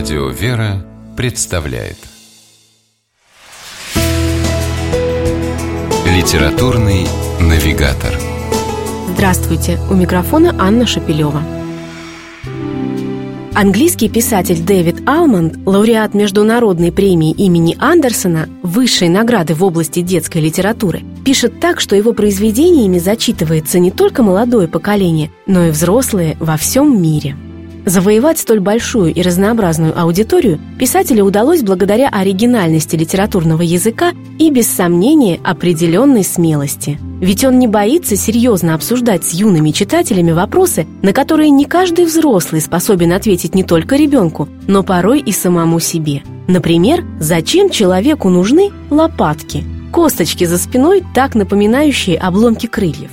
Радио «Вера» представляет Литературный навигатор Здравствуйте! У микрофона Анна Шапилева. Английский писатель Дэвид Алмонд, лауреат Международной премии имени Андерсона, высшей награды в области детской литературы, пишет так, что его произведениями зачитывается не только молодое поколение, но и взрослые во всем мире – Завоевать столь большую и разнообразную аудиторию писателю удалось благодаря оригинальности литературного языка и, без сомнения, определенной смелости. Ведь он не боится серьезно обсуждать с юными читателями вопросы, на которые не каждый взрослый способен ответить не только ребенку, но порой и самому себе. Например, зачем человеку нужны лопатки? Косточки за спиной, так напоминающие обломки крыльев.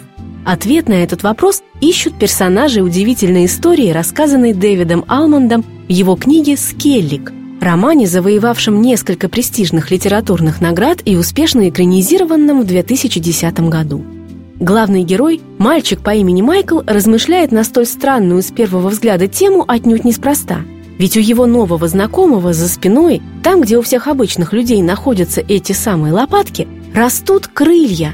Ответ на этот вопрос ищут персонажи удивительной истории, рассказанной Дэвидом Алмондом в его книге «Скеллик», романе, завоевавшем несколько престижных литературных наград и успешно экранизированном в 2010 году. Главный герой, мальчик по имени Майкл, размышляет на столь странную с первого взгляда тему отнюдь неспроста. Ведь у его нового знакомого за спиной, там, где у всех обычных людей находятся эти самые лопатки, растут крылья.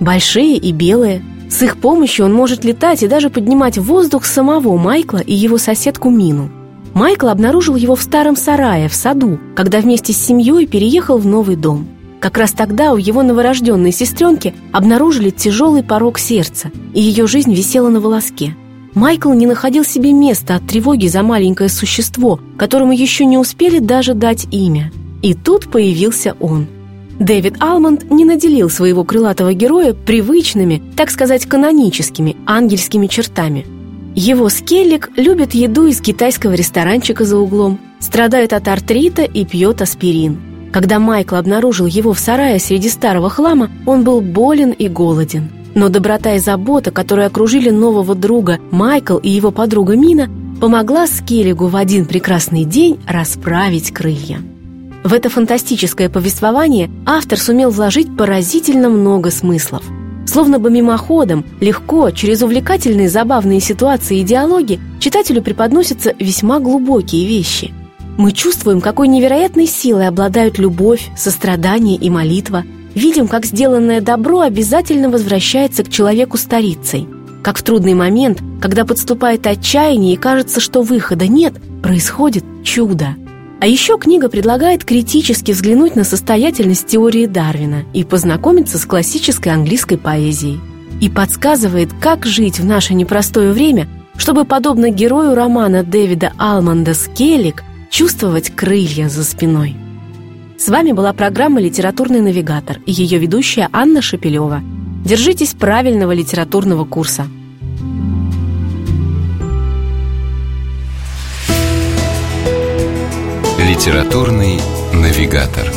Большие и белые – с их помощью он может летать и даже поднимать в воздух самого Майкла и его соседку Мину. Майкл обнаружил его в старом сарае в саду, когда вместе с семьей переехал в новый дом. Как раз тогда у его новорожденной сестренки обнаружили тяжелый порог сердца, и ее жизнь висела на волоске. Майкл не находил себе места от тревоги за маленькое существо, которому еще не успели даже дать имя. И тут появился он – Дэвид Алмонд не наделил своего крылатого героя привычными, так сказать, каноническими, ангельскими чертами. Его скеллик любит еду из китайского ресторанчика за углом, страдает от артрита и пьет аспирин. Когда Майкл обнаружил его в сарае среди старого хлама, он был болен и голоден. Но доброта и забота, которые окружили нового друга Майкл и его подруга Мина, помогла Скеллигу в один прекрасный день расправить крылья. В это фантастическое повествование автор сумел вложить поразительно много смыслов. Словно бы мимоходом, легко, через увлекательные забавные ситуации и диалоги читателю преподносятся весьма глубокие вещи. Мы чувствуем, какой невероятной силой обладают любовь, сострадание и молитва, видим, как сделанное добро обязательно возвращается к человеку старицей, как в трудный момент, когда подступает отчаяние и кажется, что выхода нет, происходит чудо – а еще книга предлагает критически взглянуть на состоятельность теории Дарвина и познакомиться с классической английской поэзией. И подсказывает, как жить в наше непростое время, чтобы, подобно герою романа Дэвида Алманда «Скеллик», чувствовать крылья за спиной. С вами была программа «Литературный навигатор» и ее ведущая Анна Шапилева. Держитесь правильного литературного курса – Литературный навигатор.